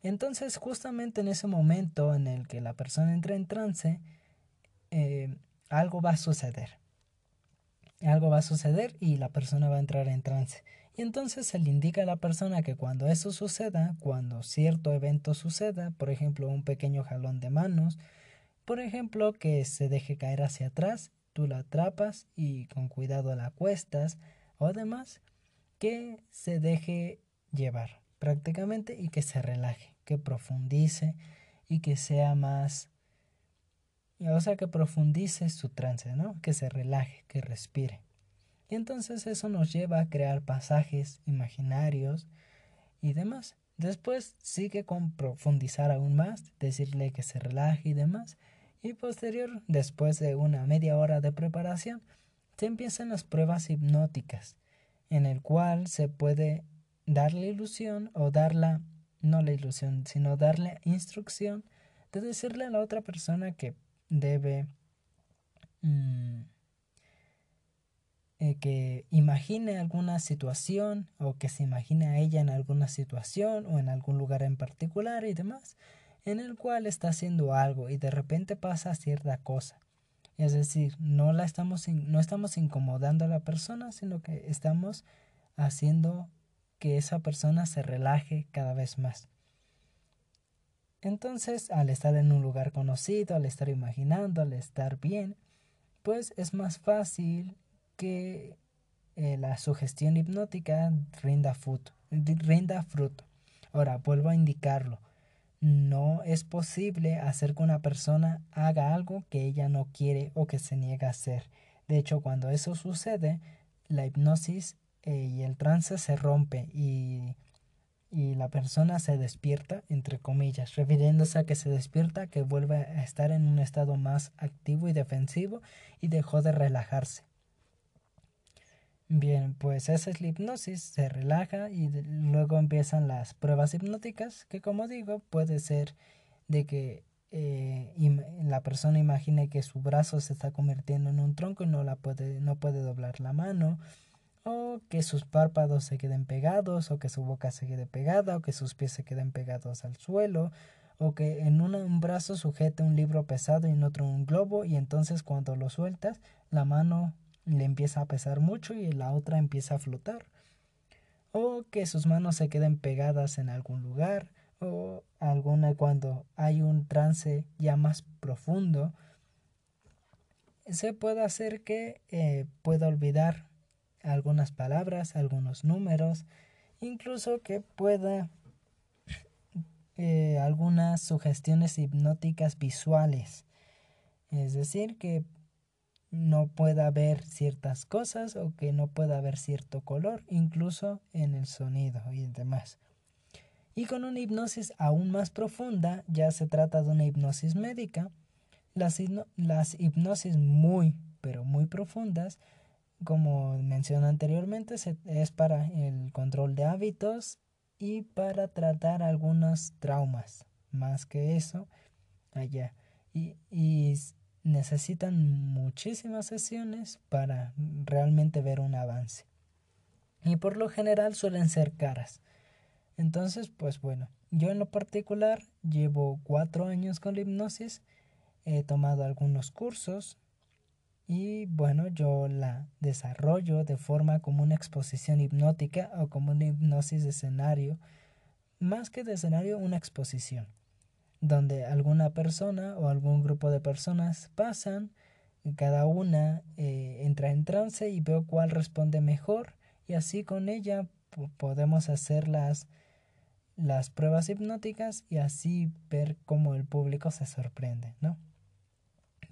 Entonces, justamente en ese momento en el que la persona entra en trance, eh, algo va a suceder algo va a suceder y la persona va a entrar en trance. Y entonces se le indica a la persona que cuando eso suceda, cuando cierto evento suceda, por ejemplo un pequeño jalón de manos, por ejemplo que se deje caer hacia atrás, tú la atrapas y con cuidado la acuestas, o demás, que se deje llevar prácticamente y que se relaje, que profundice y que sea más o sea, que profundice su trance, ¿no? Que se relaje, que respire. Y entonces eso nos lleva a crear pasajes imaginarios y demás. Después sigue con profundizar aún más, decirle que se relaje y demás. Y posterior, después de una media hora de preparación, se empiezan las pruebas hipnóticas, en el cual se puede dar la ilusión o dar la, no la ilusión, sino darle instrucción de decirle a la otra persona que debe mm, eh, que imagine alguna situación o que se imagine a ella en alguna situación o en algún lugar en particular y demás, en el cual está haciendo algo y de repente pasa cierta cosa. Es decir, no la estamos no estamos incomodando a la persona, sino que estamos haciendo que esa persona se relaje cada vez más. Entonces, al estar en un lugar conocido, al estar imaginando, al estar bien, pues es más fácil que eh, la sugestión hipnótica rinda fruto, rinda fruto. Ahora, vuelvo a indicarlo. No es posible hacer que una persona haga algo que ella no quiere o que se niega a hacer. De hecho, cuando eso sucede, la hipnosis eh, y el trance se rompe y, y la persona se despierta, entre comillas, refiriéndose a que se despierta, que vuelve a estar en un estado más activo y defensivo y dejó de relajarse. Bien, pues esa es la hipnosis, se relaja y luego empiezan las pruebas hipnóticas, que como digo, puede ser de que eh, la persona imagine que su brazo se está convirtiendo en un tronco y no, la puede, no puede doblar la mano, o que sus párpados se queden pegados, o que su boca se quede pegada, o que sus pies se queden pegados al suelo, o que en un brazo sujete un libro pesado y en otro un globo, y entonces cuando lo sueltas, la mano le empieza a pesar mucho y la otra empieza a flotar. O que sus manos se queden pegadas en algún lugar. O alguna cuando hay un trance ya más profundo. Se puede hacer que eh, pueda olvidar algunas palabras, algunos números. Incluso que pueda eh, algunas sugestiones hipnóticas visuales. Es decir, que no pueda ver ciertas cosas o que no pueda haber cierto color, incluso en el sonido y demás. Y con una hipnosis aún más profunda, ya se trata de una hipnosis médica, las, las hipnosis muy, pero muy profundas, como mencioné anteriormente, es para el control de hábitos y para tratar algunos traumas, más que eso, allá. Y, y necesitan muchísimas sesiones para realmente ver un avance. Y por lo general suelen ser caras. Entonces, pues bueno, yo en lo particular llevo cuatro años con la hipnosis, he tomado algunos cursos y bueno, yo la desarrollo de forma como una exposición hipnótica o como una hipnosis de escenario, más que de escenario, una exposición donde alguna persona o algún grupo de personas pasan, cada una eh, entra en trance y veo cuál responde mejor y así con ella podemos hacer las, las pruebas hipnóticas y así ver cómo el público se sorprende, ¿no?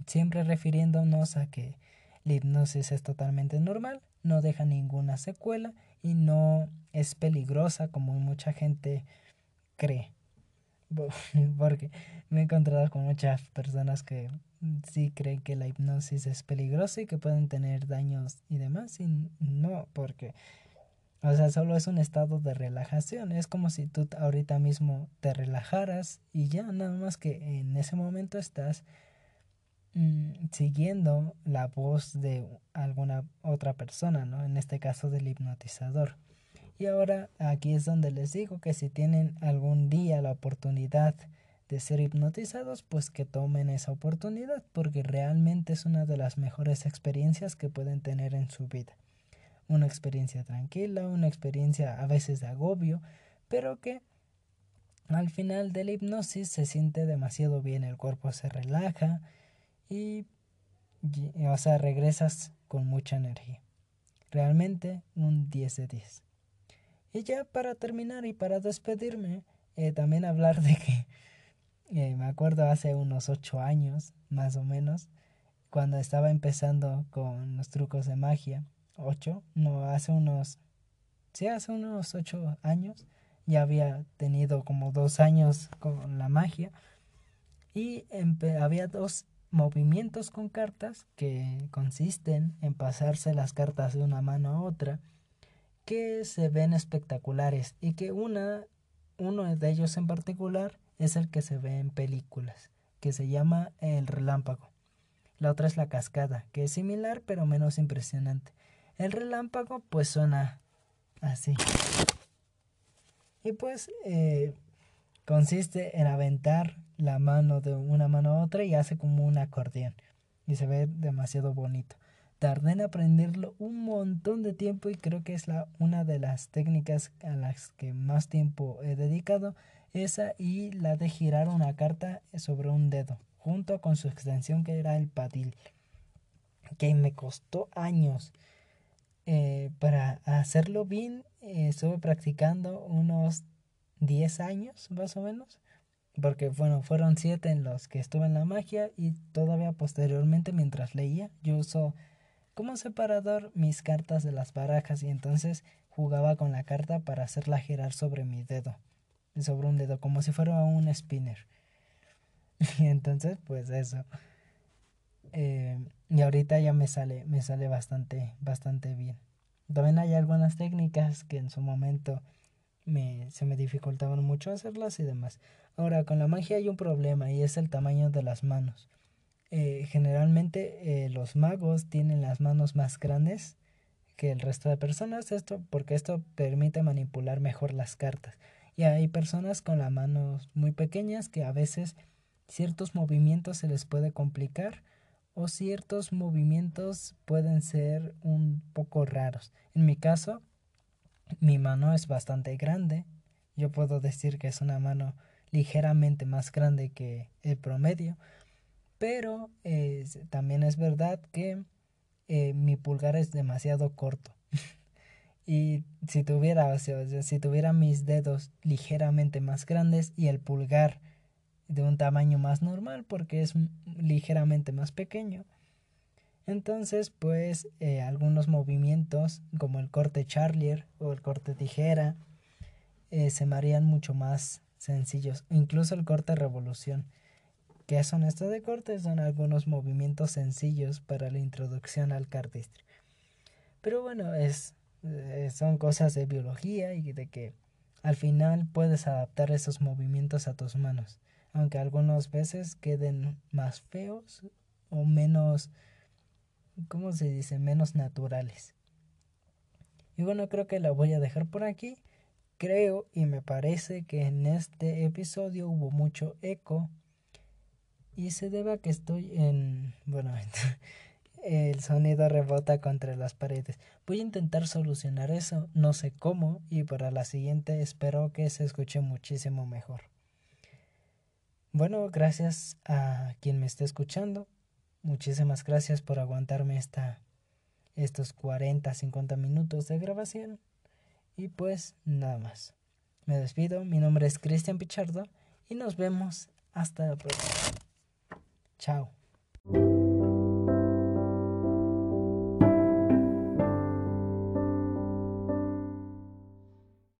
Siempre refiriéndonos a que la hipnosis es totalmente normal, no deja ninguna secuela y no es peligrosa como mucha gente cree. porque me he encontrado con muchas personas que sí creen que la hipnosis es peligrosa y que pueden tener daños y demás, y no, porque, o sea, solo es un estado de relajación, es como si tú ahorita mismo te relajaras y ya, nada más que en ese momento estás mm, siguiendo la voz de alguna otra persona, ¿no? En este caso del hipnotizador. Y ahora aquí es donde les digo que si tienen algún día la oportunidad de ser hipnotizados, pues que tomen esa oportunidad porque realmente es una de las mejores experiencias que pueden tener en su vida. Una experiencia tranquila, una experiencia a veces de agobio, pero que al final de la hipnosis se siente demasiado bien, el cuerpo se relaja y, o sea, regresas con mucha energía. Realmente un 10 de 10. Y ya para terminar y para despedirme, eh, también hablar de que eh, me acuerdo hace unos ocho años, más o menos, cuando estaba empezando con los trucos de magia, ocho, no, hace unos, sí, hace unos ocho años, ya había tenido como dos años con la magia y había dos movimientos con cartas que consisten en pasarse las cartas de una mano a otra que se ven espectaculares y que una uno de ellos en particular es el que se ve en películas que se llama el relámpago la otra es la cascada que es similar pero menos impresionante el relámpago pues suena así y pues eh, consiste en aventar la mano de una mano a otra y hace como un acordeón. Y se ve demasiado bonito. Tardé en aprenderlo un montón de tiempo y creo que es la, una de las técnicas a las que más tiempo he dedicado. Esa y la de girar una carta sobre un dedo, junto con su extensión que era el patil. Que me costó años. Eh, para hacerlo bien eh, estuve practicando unos 10 años más o menos. Porque bueno, fueron 7 en los que estuve en la magia y todavía posteriormente mientras leía yo uso como separador mis cartas de las barajas y entonces jugaba con la carta para hacerla girar sobre mi dedo, sobre un dedo, como si fuera un spinner. Y entonces pues eso. Eh, y ahorita ya me sale, me sale bastante, bastante bien. También hay algunas técnicas que en su momento me, se me dificultaban mucho hacerlas y demás. Ahora, con la magia hay un problema y es el tamaño de las manos. Eh, generalmente eh, los magos tienen las manos más grandes que el resto de personas, esto porque esto permite manipular mejor las cartas. Y hay personas con las manos muy pequeñas que a veces ciertos movimientos se les puede complicar o ciertos movimientos pueden ser un poco raros. En mi caso, mi mano es bastante grande. Yo puedo decir que es una mano ligeramente más grande que el promedio. Pero también es verdad que eh, mi pulgar es demasiado corto. y si tuviera, o sea, si tuviera mis dedos ligeramente más grandes y el pulgar de un tamaño más normal porque es ligeramente más pequeño. Entonces, pues eh, algunos movimientos como el corte charlier o el corte tijera eh, se me harían mucho más sencillos. Incluso el corte revolución. ¿Qué son estos de corte? Son algunos movimientos sencillos para la introducción al cardistry. Pero bueno, es, eh, son cosas de biología y de que al final puedes adaptar esos movimientos a tus manos aunque algunas veces queden más feos o menos, ¿cómo se dice? Menos naturales. Y bueno, creo que la voy a dejar por aquí. Creo y me parece que en este episodio hubo mucho eco y se debe que estoy en, bueno, el sonido rebota contra las paredes. Voy a intentar solucionar eso, no sé cómo, y para la siguiente espero que se escuche muchísimo mejor. Bueno, gracias a quien me esté escuchando. Muchísimas gracias por aguantarme esta, estos 40, 50 minutos de grabación. Y pues nada más. Me despido, mi nombre es Cristian Pichardo y nos vemos hasta la próxima. Chao.